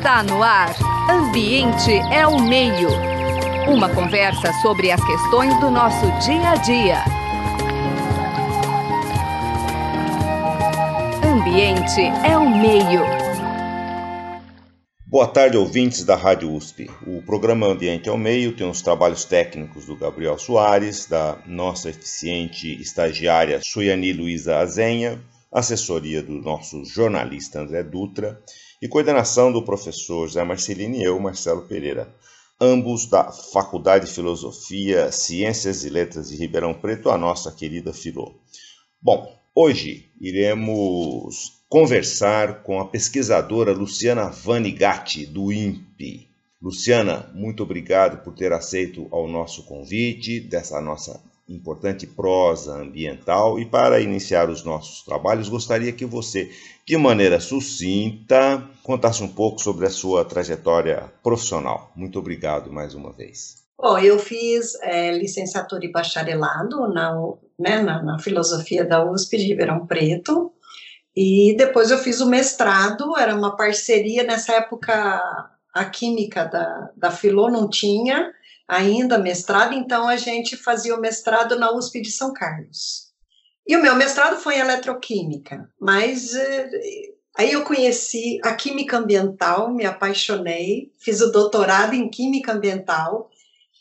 Está no ar. Ambiente é o meio. Uma conversa sobre as questões do nosso dia a dia. Ambiente é o meio. Boa tarde, ouvintes da Rádio USP. O programa Ambiente ao Meio tem os trabalhos técnicos do Gabriel Soares, da nossa eficiente estagiária Suiani Luiza Azenha, assessoria do nosso jornalista André Dutra e coordenação do professor Zé Marcelino e eu, Marcelo Pereira, ambos da Faculdade de Filosofia, Ciências e Letras de Ribeirão Preto, a nossa querida Filô. Bom, hoje iremos conversar com a pesquisadora Luciana Vanigatti, do INPE. Luciana, muito obrigado por ter aceito ao nosso convite dessa nossa importante prosa ambiental. E para iniciar os nossos trabalhos, gostaria que você, de maneira sucinta, contasse um pouco sobre a sua trajetória profissional. Muito obrigado mais uma vez. Bom, eu fiz é, licenciatura e bacharelado na, né, na, na filosofia da USP de Ribeirão Preto. E depois eu fiz o mestrado, era uma parceria, nessa época a química da, da Filô não tinha, ainda mestrado, então a gente fazia o mestrado na USP de São Carlos. E o meu mestrado foi em eletroquímica, mas eh, aí eu conheci a química ambiental, me apaixonei, fiz o doutorado em química ambiental,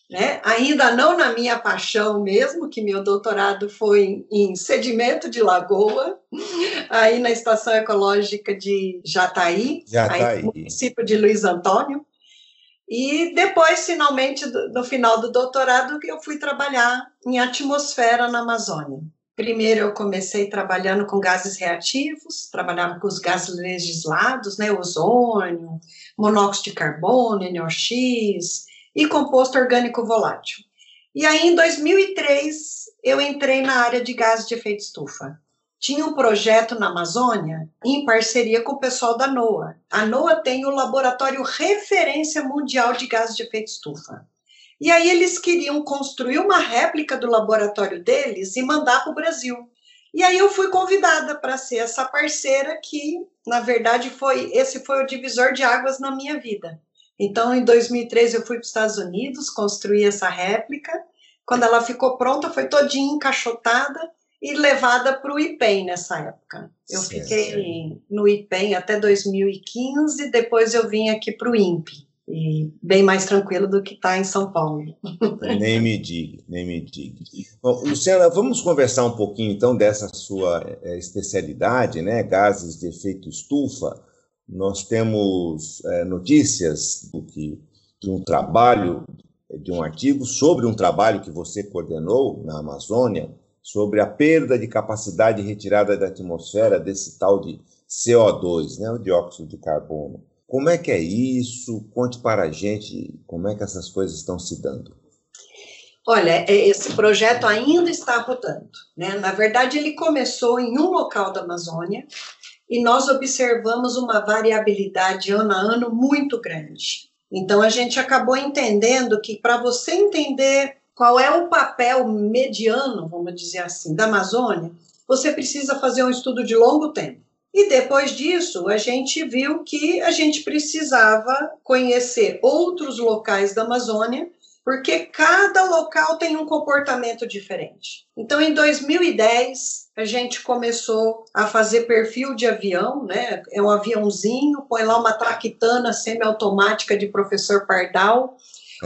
né? Ainda não na minha paixão mesmo, que meu doutorado foi em sedimento de lagoa, aí na estação ecológica de Jataí, Jataí. Aí no município de Luiz Antônio. E depois, finalmente, no final do doutorado, eu fui trabalhar em atmosfera na Amazônia. Primeiro, eu comecei trabalhando com gases reativos, trabalhava com os gases legislados, né, ozônio, monóxido de carbono, NOx e composto orgânico volátil. E aí, em 2003, eu entrei na área de gases de efeito estufa tinha um projeto na Amazônia em parceria com o pessoal da NOAA. A NOAA tem o laboratório referência mundial de gases de efeito estufa. E aí eles queriam construir uma réplica do laboratório deles e mandar para o Brasil. E aí eu fui convidada para ser essa parceira que, na verdade, foi esse foi o divisor de águas na minha vida. Então, em 2013 eu fui para os Estados Unidos, construir essa réplica. Quando ela ficou pronta, foi todinha encaixotada e levada para o IPEM nessa época. Eu certo. fiquei no IPEM até 2015, depois eu vim aqui para o INPE, e bem mais tranquilo do que está em São Paulo. Nem me diga, nem me diga. Bom, Luciana, vamos conversar um pouquinho então dessa sua é, especialidade, né, gases de efeito estufa. Nós temos é, notícias do que de um trabalho, de um artigo sobre um trabalho que você coordenou na Amazônia, sobre a perda de capacidade retirada da atmosfera desse tal de CO2, né, o dióxido de carbono. Como é que é isso? Conte para a gente como é que essas coisas estão se dando. Olha, é, esse projeto ainda está rodando. Né? Na verdade, ele começou em um local da Amazônia e nós observamos uma variabilidade ano a ano muito grande. Então, a gente acabou entendendo que para você entender qual é o papel mediano, vamos dizer assim, da Amazônia, você precisa fazer um estudo de longo tempo. E depois disso, a gente viu que a gente precisava conhecer outros locais da Amazônia, porque cada local tem um comportamento diferente. Então, em 2010, a gente começou a fazer perfil de avião, né? É um aviãozinho, põe lá uma traquitana semiautomática de professor Pardal,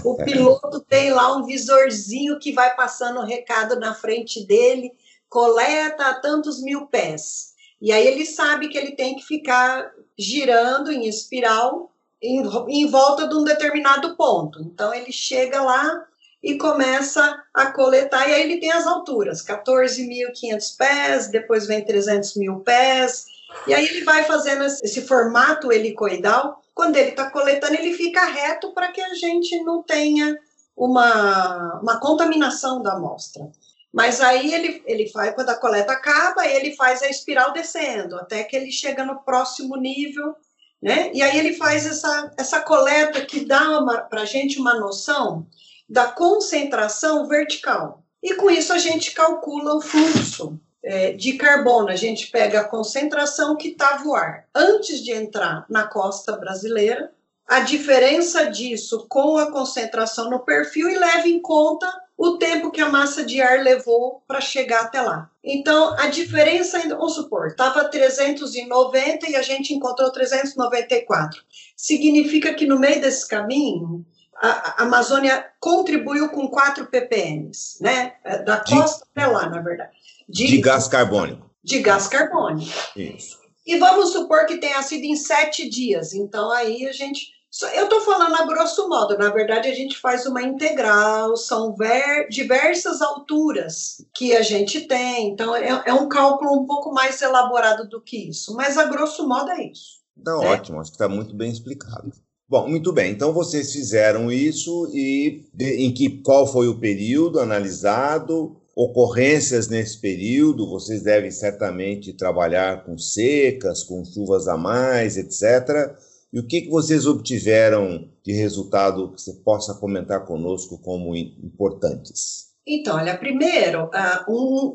o piloto tem lá um visorzinho que vai passando o recado na frente dele, coleta a tantos mil pés. E aí ele sabe que ele tem que ficar girando em espiral em, em volta de um determinado ponto. Então ele chega lá e começa a coletar, e aí ele tem as alturas, 14.500 pés, depois vem 300 mil pés, e aí ele vai fazendo esse formato helicoidal quando ele está coletando, ele fica reto para que a gente não tenha uma, uma contaminação da amostra. Mas aí ele, ele faz, quando a coleta acaba, ele faz a espiral descendo, até que ele chega no próximo nível, né? E aí ele faz essa, essa coleta que dá para a gente uma noção da concentração vertical. E com isso a gente calcula o fluxo é, de carbono, a gente pega a concentração que estava o ar antes de entrar na costa brasileira a diferença disso com a concentração no perfil e leve em conta o tempo que a massa de ar levou para chegar até lá. Então, a diferença, vamos supor, estava 390 e a gente encontrou 394. Significa que no meio desse caminho, a, Amazônia contribuiu com 4 ppm, né? Da costa até lá, na verdade. De, de gás carbônico. De gás carbônico. Isso. E vamos supor que tenha sido em sete dias. Então, aí a gente. Eu estou falando a grosso modo, na verdade, a gente faz uma integral, são ver, diversas alturas que a gente tem, então é, é, um cálculo um pouco mais elaborado do que isso, mas a grosso modo é isso. Tá né? ótimo, acho que está muito bem explicado. Bom, muito bem. Então vocês fizeram isso e de, em que qual foi o período analisado? Ocorrências nesse período, vocês devem certamente trabalhar com secas, com chuvas a mais, etc. E o que, que vocês obtiveram de resultado que você possa comentar conosco como importantes? Então, olha, primeiro, uh, um,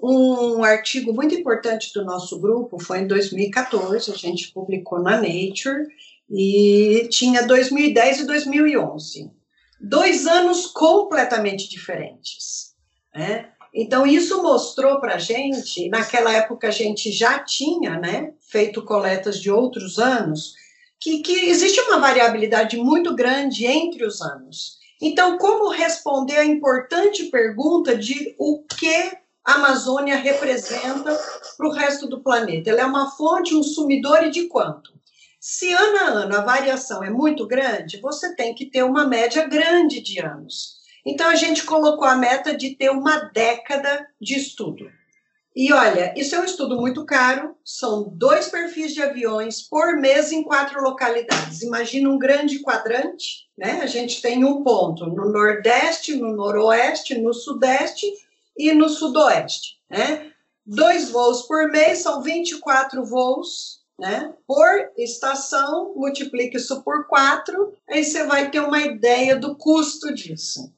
um, artigo muito importante do nosso grupo foi em 2014, a gente publicou na Nature, e tinha 2010 e 2011. Dois anos completamente diferentes. Né? Então, isso mostrou para a gente, naquela época a gente já tinha né, feito coletas de outros anos, que, que existe uma variabilidade muito grande entre os anos. Então, como responder a importante pergunta de o que a Amazônia representa para o resto do planeta? Ela é uma fonte, um sumidor e de quanto? Se ano a ano a variação é muito grande, você tem que ter uma média grande de anos. Então a gente colocou a meta de ter uma década de estudo. E olha, isso é um estudo muito caro, são dois perfis de aviões por mês em quatro localidades. Imagina um grande quadrante, né? A gente tem um ponto no Nordeste, no Noroeste, no Sudeste e no Sudoeste, né? Dois voos por mês, são 24 voos né? Por estação, multiplique isso por quatro, aí você vai ter uma ideia do custo disso.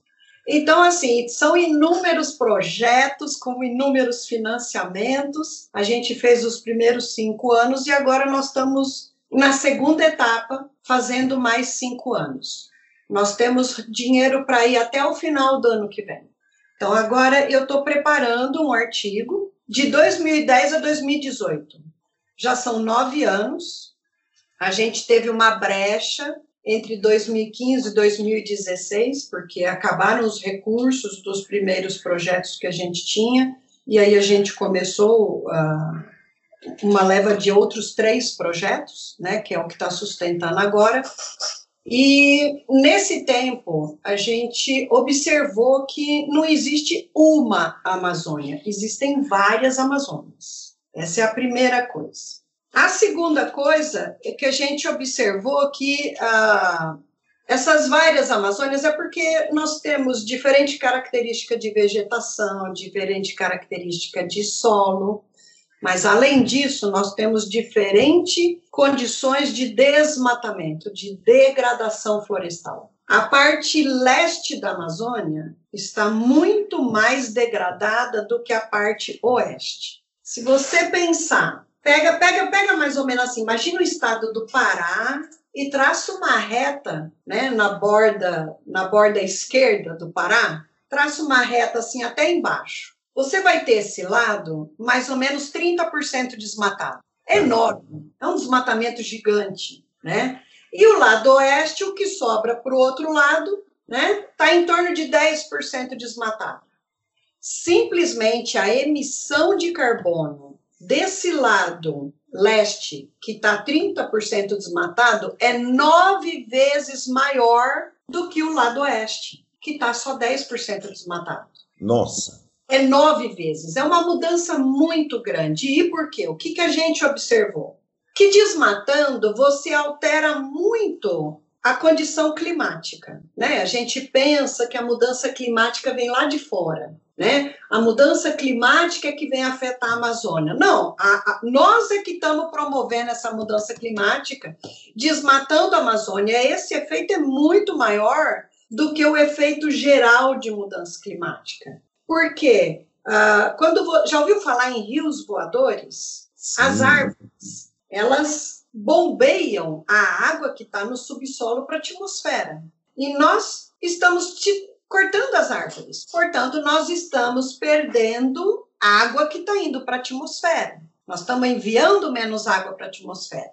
Então, assim, são inúmeros projetos com inúmeros financiamentos. A gente fez os primeiros cinco anos e agora nós estamos na segunda etapa, fazendo mais cinco anos. Nós temos dinheiro para ir até o final do ano que vem. Então, agora eu estou preparando um artigo de 2010 a 2018 já são nove anos. A gente teve uma brecha entre 2015 e 2016, porque acabaram os recursos dos primeiros projetos que a gente tinha, e aí a gente começou uh, uma leva de outros três projetos, né, que é o que está sustentando agora. E nesse tempo, a gente observou que não existe uma Amazônia, existem várias Amazônias. Essa é a primeira coisa. A segunda coisa é que a gente observou que ah, essas várias Amazônias é porque nós temos diferente característica de vegetação, diferente característica de solo, mas além disso, nós temos diferentes condições de desmatamento, de degradação florestal. A parte leste da Amazônia está muito mais degradada do que a parte oeste. Se você pensar, pega, pega, pega mais ou menos assim, imagina o estado do Pará e traça uma reta, né, na borda, na borda esquerda do Pará, traça uma reta assim até embaixo. Você vai ter esse lado mais ou menos 30% desmatado. É enorme, é um desmatamento gigante, né? E o lado oeste, o que sobra para o outro lado, né, está em torno de 10% desmatado simplesmente a emissão de carbono desse lado leste, que está 30% desmatado, é nove vezes maior do que o lado oeste, que está só 10% desmatado. Nossa! É nove vezes. É uma mudança muito grande. E por quê? O que, que a gente observou? Que desmatando, você altera muito a condição climática. Né? A gente pensa que a mudança climática vem lá de fora né? A mudança climática é que vem afetar a Amazônia. Não, a, a, nós é que estamos promovendo essa mudança climática, desmatando a Amazônia. Esse efeito é muito maior do que o efeito geral de mudança climática. Por quê? Ah, quando já ouviu falar em rios voadores? Sim. As árvores, elas bombeiam a água que está no subsolo para a atmosfera. E nós estamos cortando as árvores. Portanto, nós estamos perdendo água que está indo para a atmosfera. Nós estamos enviando menos água para a atmosfera.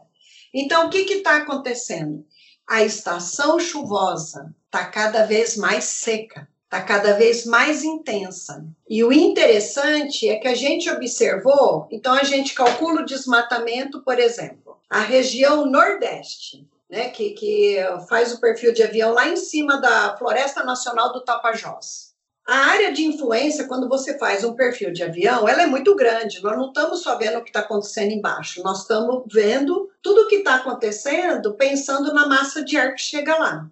Então, o que está acontecendo? A estação chuvosa está cada vez mais seca, está cada vez mais intensa. E o interessante é que a gente observou, então a gente calcula o desmatamento, por exemplo, a região Nordeste, né, que, que faz o perfil de avião lá em cima da Floresta Nacional do Tapajós. A área de influência, quando você faz um perfil de avião, ela é muito grande. Nós não estamos só vendo o que está acontecendo embaixo, nós estamos vendo tudo o que está acontecendo pensando na massa de ar que chega lá.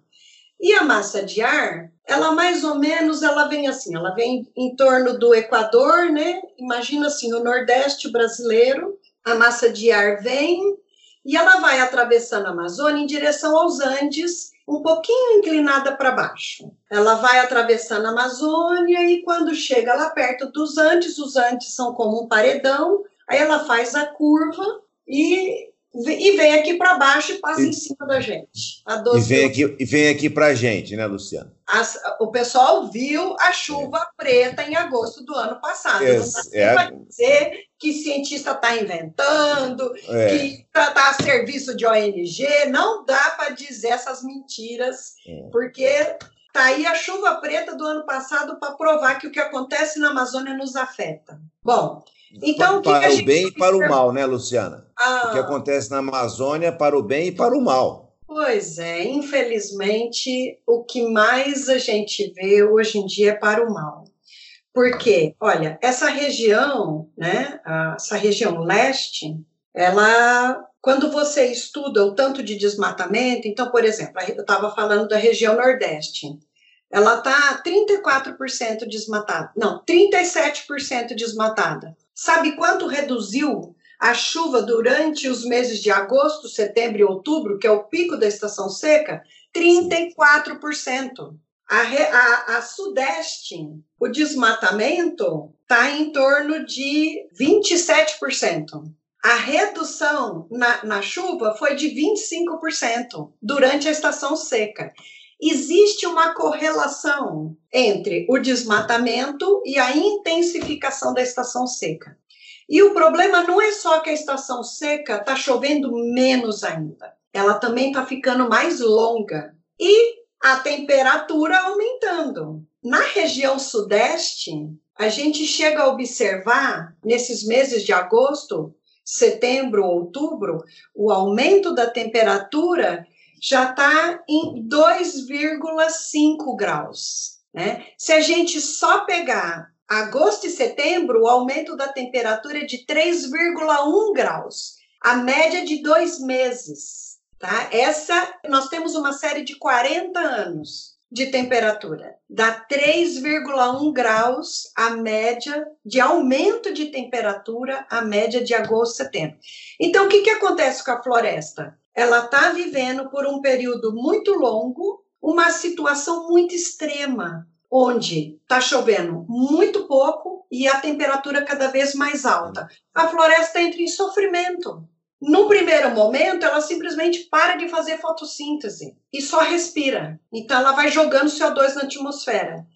E a massa de ar, ela mais ou menos, ela vem assim, ela vem em torno do Equador, né? Imagina assim, o Nordeste brasileiro, a massa de ar vem e ela vai atravessando a Amazônia em direção aos Andes, um pouquinho inclinada para baixo. Ela vai atravessando a Amazônia e quando chega lá perto dos Andes, os Andes são como um paredão, aí ela faz a curva e e vem aqui para baixo e passa e, em cima da gente. e vem aqui e vem aqui para a gente, né, Luciana? As, o pessoal viu a chuva é. preta em agosto do ano passado. É, não é, para dizer que cientista está inventando, é. que está tá a serviço de ONG. Não dá para dizer essas mentiras, é. porque tá aí a chuva preta do ano passado para provar que o que acontece na Amazônia nos afeta. Bom, então, para o, o bem e para o mal, né, Luciana? Ah, o que acontece na Amazônia para o bem e para o mal. Pois é, infelizmente, o que mais a gente vê hoje em dia é para o mal. Porque, olha, essa região, né, essa região leste, ela, quando você estuda o tanto de desmatamento, então, por exemplo, eu estava falando da região nordeste, ela está 34% desmatada, não, 37% desmatada. Sabe quanto reduziu a chuva durante os meses de agosto, setembro e outubro, que é o pico da estação seca? 34%. A, a, a sudeste, o desmatamento está em torno de 27%. A redução na, na chuva foi de 25% durante a estação seca existe uma correlação entre o desmatamento e a intensificação da estação seca. E o problema não é só que a estação seca está chovendo menos ainda, ela também está ficando mais longa e a temperatura aumentando. Na região sudeste, a gente chega a observar nesses meses de agosto, setembro, outubro, o aumento da temperatura já está em 2,5 graus. Né? Se a gente só pegar agosto e setembro, o aumento da temperatura é de 3,1 graus, a média de dois meses. Tá? Essa, nós temos uma série de 40 anos de temperatura. Dá 3,1 graus a média de aumento de temperatura, a média de agosto e setembro. Então, o que, que acontece com a floresta? Ela está vivendo por um período muito longo uma situação muito extrema, onde está chovendo muito pouco e a temperatura cada vez mais alta. A floresta entra em sofrimento. No primeiro momento, ela simplesmente para de fazer fotossíntese e só respira. Então, ela vai jogando CO2 na atmosfera.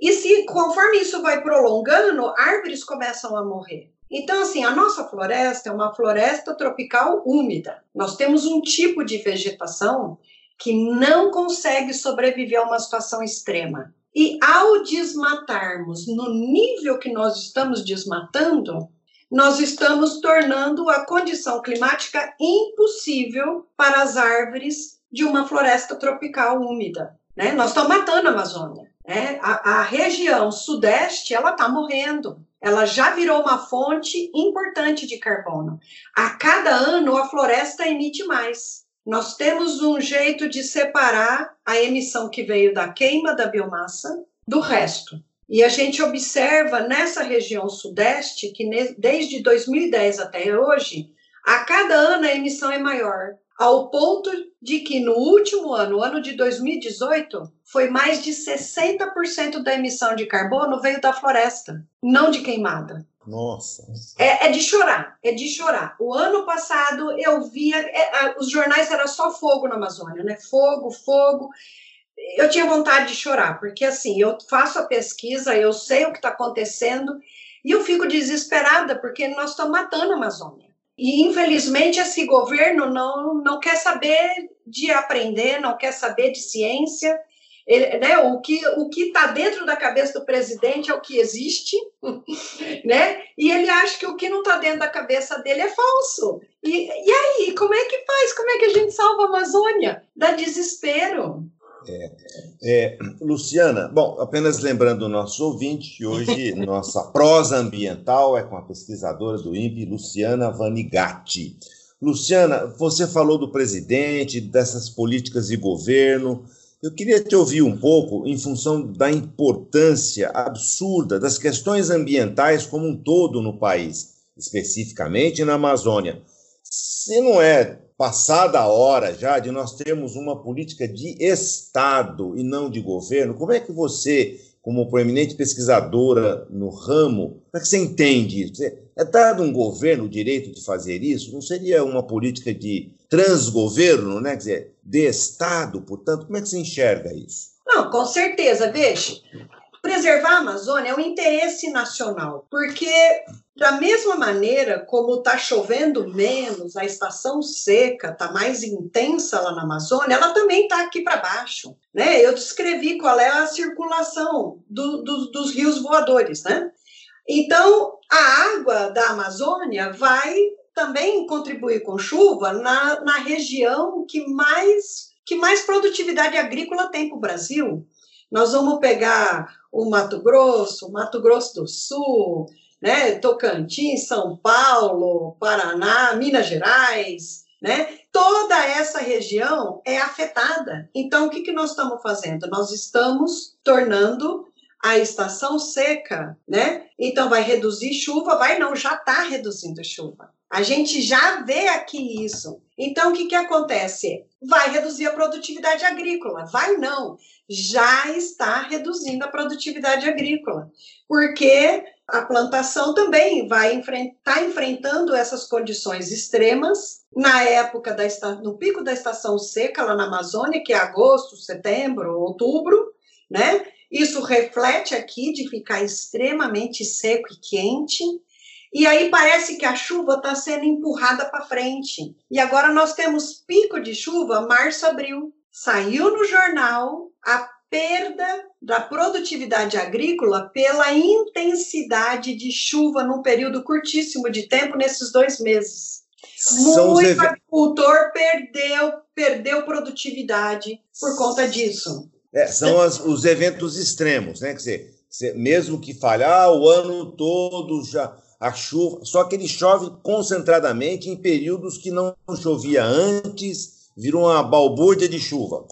E se, conforme isso vai prolongando, árvores começam a morrer. Então, assim, a nossa floresta é uma floresta tropical úmida. Nós temos um tipo de vegetação que não consegue sobreviver a uma situação extrema. E ao desmatarmos no nível que nós estamos desmatando, nós estamos tornando a condição climática impossível para as árvores de uma floresta tropical úmida. Né? Nós estamos matando a Amazônia. Né? A, a região sudeste ela está morrendo ela já virou uma fonte importante de carbono. A cada ano, a floresta emite mais. Nós temos um jeito de separar a emissão que veio da queima da biomassa do resto. E a gente observa nessa região sudeste que desde 2010 até hoje, a cada ano a emissão é maior ao ponto de que no último ano, o ano de 2018, foi mais de 60% da emissão de carbono veio da floresta, não de queimada. Nossa. É, é, de chorar, é de chorar. O ano passado eu via, é, os jornais era só fogo na Amazônia, né? Fogo, fogo. Eu tinha vontade de chorar, porque assim, eu faço a pesquisa, eu sei o que está acontecendo, e eu fico desesperada, porque nós estamos matando a Amazônia. E, infelizmente, esse governo não, não quer saber de aprender, não quer saber de ciência, ele, né, o que o está dentro da cabeça do presidente é o que existe, né? E ele acha que o que não está dentro da cabeça dele é falso. E, e aí, como é que faz? Como é que a gente salva a Amazônia? Dá desespero. É, é, Luciana, bom, apenas lembrando o nosso ouvinte que hoje nossa prosa ambiental é com a pesquisadora do INPE, Luciana Vanigatti. Luciana, você falou do presidente, dessas políticas de governo, eu queria te ouvir um pouco em função da importância absurda das questões ambientais como um todo no país, especificamente na Amazônia. Se não é passada a hora já de nós termos uma política de Estado e não de governo, como é que você, como proeminente pesquisadora no ramo, como é que você entende isso? É dado um governo o direito de fazer isso? Não seria uma política de transgoverno, né? Quer dizer, de Estado, portanto, como é que se enxerga isso? Não, com certeza, veja. Preservar a Amazônia é um interesse nacional, porque da mesma maneira como está chovendo menos, a estação seca está mais intensa lá na Amazônia, ela também está aqui para baixo. Né? Eu descrevi qual é a circulação do, do, dos rios voadores. Né? Então, a água da Amazônia vai também contribuir com chuva na, na região que mais, que mais produtividade agrícola tem para o Brasil. Nós vamos pegar o Mato Grosso, Mato Grosso do Sul, né, Tocantins, São Paulo, Paraná, Minas Gerais, né? Toda essa região é afetada. Então, o que, que nós estamos fazendo? Nós estamos tornando a estação seca, né? Então, vai reduzir chuva? Vai não, já está reduzindo chuva. A gente já vê aqui isso. Então, o que, que acontece? Vai reduzir a produtividade agrícola? Vai não. Já está reduzindo a produtividade agrícola. Porque a plantação também vai enfrentar, tá enfrentando essas condições extremas na época da no pico da estação seca lá na Amazônia, que é agosto, setembro, outubro, né? Isso reflete aqui de ficar extremamente seco e quente. E aí parece que a chuva está sendo empurrada para frente. E agora nós temos pico de chuva março, abril. Saiu no jornal a perda da produtividade agrícola pela intensidade de chuva num período curtíssimo de tempo nesses dois meses. São Muito agricultor perdeu, perdeu produtividade por conta disso. É, são as, os eventos extremos, né? Quer dizer, mesmo que falhar o ano todo já a chuva, só que ele chove concentradamente em períodos que não chovia antes, virou uma balbúrdia de chuva.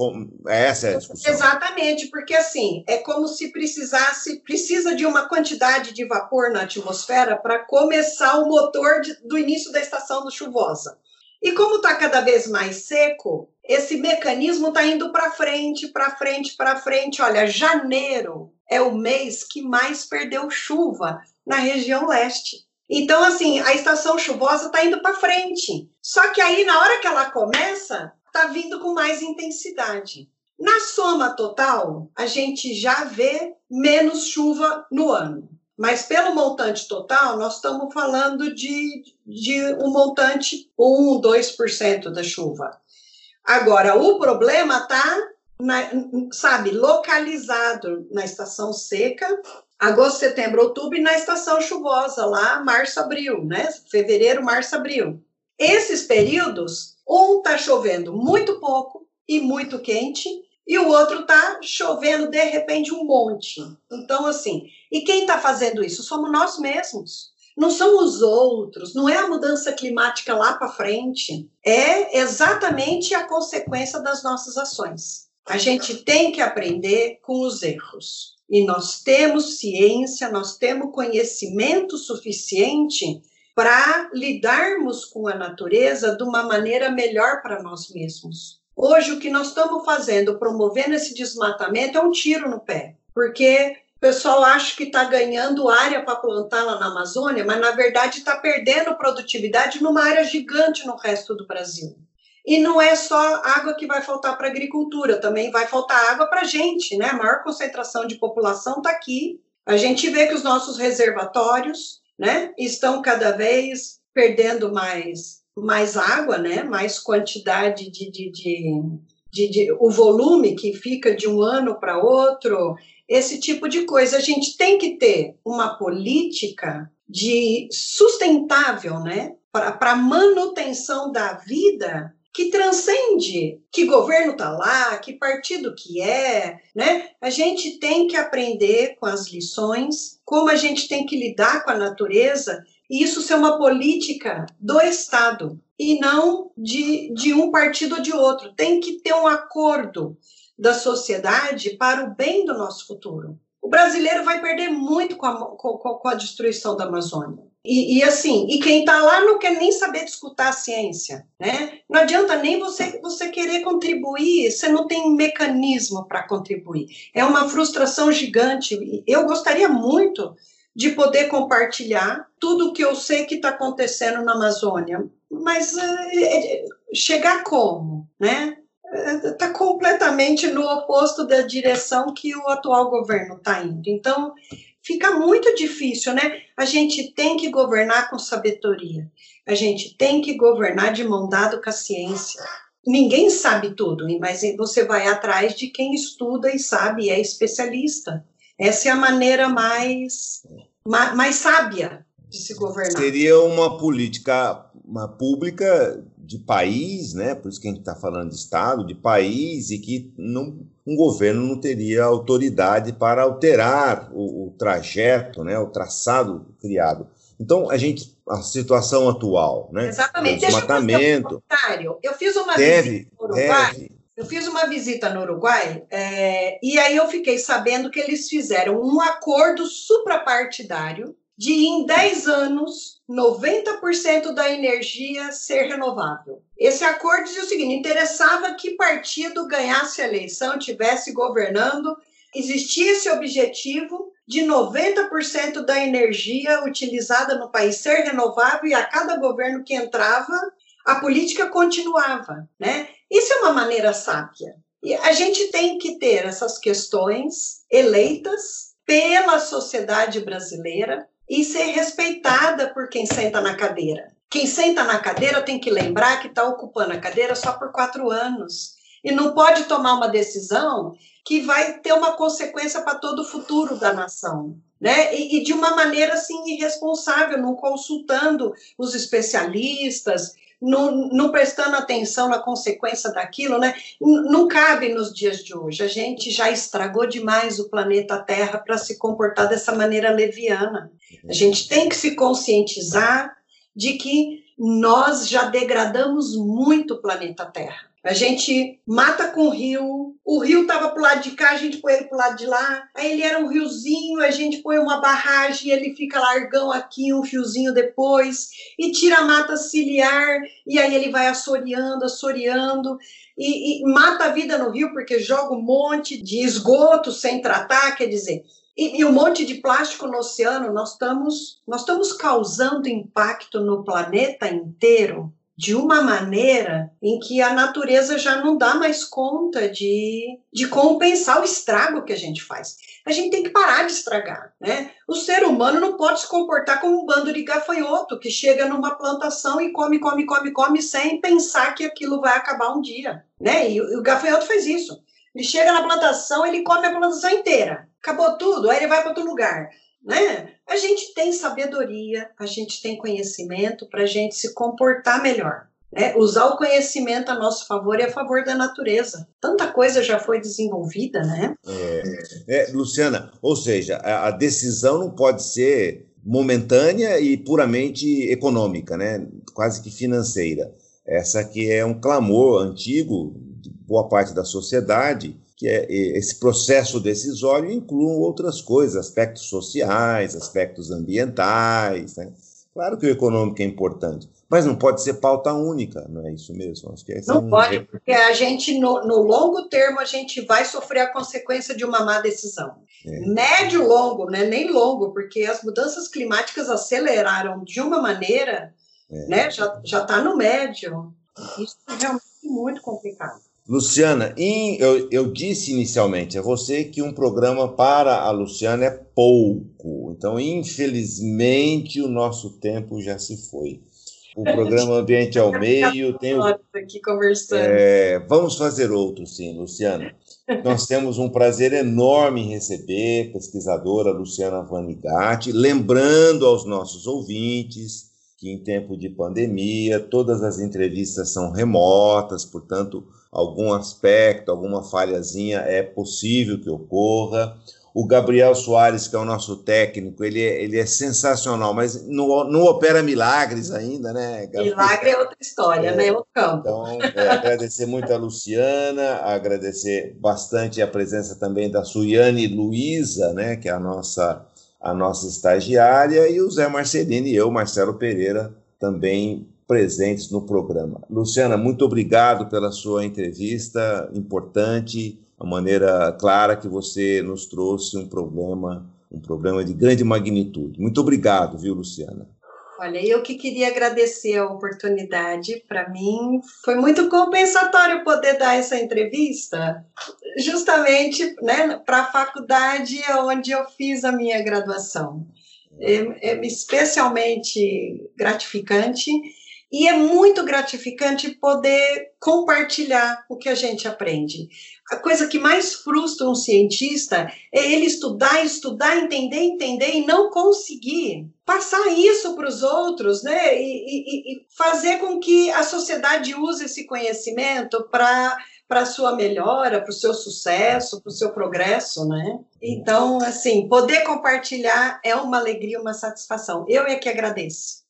Essa é a discussão. Exatamente, porque assim, é como se precisasse, precisa de uma quantidade de vapor na atmosfera para começar o motor de, do início da estação chuvosa. E como está cada vez mais seco, esse mecanismo está indo para frente, para frente, para frente. Olha, janeiro é o mês que mais perdeu chuva na região leste. Então, assim, a estação chuvosa está indo para frente. Só que aí, na hora que ela começa, está vindo com mais intensidade. Na soma total, a gente já vê menos chuva no ano. Mas pelo montante total, nós estamos falando de, de um montante 1, 2% da chuva. Agora, o problema está, sabe, localizado na estação seca agosto, setembro, outubro e na estação chuvosa, lá março, abril, né? Fevereiro, março, abril. Esses períodos, um está chovendo muito pouco e muito quente, e o outro está chovendo de repente um monte. Então, assim, e quem está fazendo isso? Somos nós mesmos. Não são os outros, não é a mudança climática lá para frente, é exatamente a consequência das nossas ações. A gente tem que aprender com os erros. E nós temos ciência, nós temos conhecimento suficiente para lidarmos com a natureza de uma maneira melhor para nós mesmos. Hoje, o que nós estamos fazendo, promovendo esse desmatamento, é um tiro no pé, porque O pessoal acha que está ganhando área para plantar lá na Amazônia, mas na verdade está perdendo produtividade numa área gigante no resto do Brasil. E não é só água que vai faltar para a agricultura, também vai faltar água para a gente, né? A maior concentração de população está aqui. A gente vê que os nossos reservatórios, né, estão cada vez perdendo mais, mais água, né? Mais quantidade de, de, de, de, de o volume que fica de um ano para outro, esse tipo de coisa. A gente tem que ter uma política de sustentável, né? Para manutenção da vida que transcende que governo está lá, que partido que é, né? A gente tem que aprender com as lições, como a gente tem que lidar com a natureza, e isso ser uma política do Estado e não de, de um partido ou de outro. Tem que ter um acordo da sociedade para o bem do nosso futuro. O brasileiro vai perder muito com a, com, com a destruição da Amazônia. E, e, assim, e quem está lá não quer nem saber escutar a ciência, né? Não adianta nem você, você querer contribuir, você não tem mecanismo para contribuir. É uma frustração gigante. Eu gostaria muito de poder compartilhar tudo o que eu sei que está acontecendo na Amazônia, mas é, chegar como, né? Está completamente no oposto da direção que o atual governo está indo. Então, fica muito difícil, né? A gente tem que governar com sabedoria, a gente tem que governar de mão dada com a ciência. Ninguém sabe tudo, mas você vai atrás de quem estuda e sabe, é especialista. Essa é a maneira mais, mais, mais sábia de se governar. Seria uma política uma pública de país, né? Por isso que a gente está falando de Estado, de país, e que não, um governo não teria autoridade para alterar o, o trajeto, né? O traçado criado. Então, a gente, a situação atual, né? Exatamente. O desmatamento. Eu, eu fiz uma deve, visita no Uruguai. Deve. Eu fiz uma visita no Uruguai é, e aí eu fiquei sabendo que eles fizeram um acordo suprapartidário de em 10 anos 90% da energia ser renovável. Esse acordo dizia o seguinte: interessava que partido ganhasse a eleição, tivesse governando, existia esse objetivo de 90% da energia utilizada no país ser renovável e a cada governo que entrava, a política continuava, né? Isso é uma maneira sábia. E a gente tem que ter essas questões eleitas pela sociedade brasileira, e ser respeitada por quem senta na cadeira. Quem senta na cadeira tem que lembrar que está ocupando a cadeira só por quatro anos e não pode tomar uma decisão que vai ter uma consequência para todo o futuro da nação. Né? E, e, de uma maneira assim irresponsável, não consultando os especialistas, não, não, prestando atenção na consequência daquilo, né? Não cabe nos dias de hoje. A gente já estragou demais o planeta Terra para se comportar dessa maneira leviana. A gente tem que se conscientizar de que nós já degradamos muito o planeta Terra. A gente mata com o rio, o rio estava para o lado de cá, a gente põe ele para o lado de lá. Aí ele era um riozinho, a gente põe uma barragem, ele fica largão aqui, um fiozinho depois, e tira a mata ciliar, e aí ele vai assoreando, assoreando, e, e mata a vida no rio, porque joga um monte de esgoto sem tratar, quer dizer, e, e, um monte de plástico no oceano, nós estamos, nós estamos causando impacto no planeta inteiro de uma maneira em que a natureza já não dá mais conta de, de compensar o estrago que a gente faz. A gente tem que parar de estragar, né? O ser humano não pode se comportar como um bando de gafanhoto que chega numa plantação e come, come, come, come sem pensar que aquilo vai acabar um dia, né? E, e o gafanhoto faz isso. Ele chega na plantação, ele come a plantação inteira. Acabou tudo, aí ele vai para outro lugar né? A gente tem sabedoria, a gente tem conhecimento para a gente se comportar melhor. Né? Usar o conhecimento a nosso favor e a favor da natureza. Tanta coisa já foi desenvolvida, né? É, é, Luciana, ou seja, a, a decisão não pode ser momentânea e puramente econômica, né? quase que financeira. Essa que é um clamor antigo de boa parte da sociedade, que é esse processo decisório inclui outras coisas, aspectos sociais, aspectos ambientais. Né? Claro que o econômico é importante, Mas não pode ser pauta única, não é isso mesmo? Acho que é não um... pode, porque a gente, no, no, longo termo, a gente vai sofrer a consequência de uma má decisão. É. Médio longo, né? nem longo, porque as mudanças climáticas aceleraram de uma maneira, é. né? já está no médio. Isso é realmente muito complicado. Luciana, eu, eu, disse inicialmente a você que um programa para a Luciana é pouco. Então, infelizmente, o nosso tempo já se foi. O programa Ambiente ao Meio tem. aqui conversando. É, vamos fazer outro, sim, Luciana. Nós temos um prazer enorme em receber a pesquisadora Luciana Vanigatti, lembrando aos nossos ouvintes que em tempo de pandemia todas as entrevistas são remotas, portanto algum aspecto, alguma falhazinha é possível que ocorra. O Gabriel Soares, que é o nosso técnico, ele é, ele é sensacional, mas não, não opera milagres ainda, né? Gabriel? Milagre é outra história, é, né? Outro campo. Então, é, agradecer muito a Luciana, agradecer bastante a presença também da Suiane Luiza, né? Que é a nossa, a nossa estagiária, e o Zé Marcelino e eu, Marcelo Pereira, também presentes no programa. Luciana, muito obrigado pela sua entrevista importante, a maneira clara que você nos trouxe um problema, um problema de grande magnitude. Muito obrigado, viu, Luciana? Olha, eu que queria agradecer a oportunidade. Para mim, foi muito compensatório poder dar essa entrevista, justamente né, para a faculdade onde eu fiz a minha graduação. É, é especialmente gratificante e é muito gratificante poder compartilhar o que a gente aprende. A coisa que mais frustra um cientista é ele estudar, estudar, entender, entender e não conseguir passar isso para os outros, né? E, e, e, fazer com que a sociedade use esse conhecimento para para sua melhora, para o seu sucesso, para o seu progresso, né? Então, assim, poder compartilhar é uma alegria, uma satisfação. Eu é que agradeço.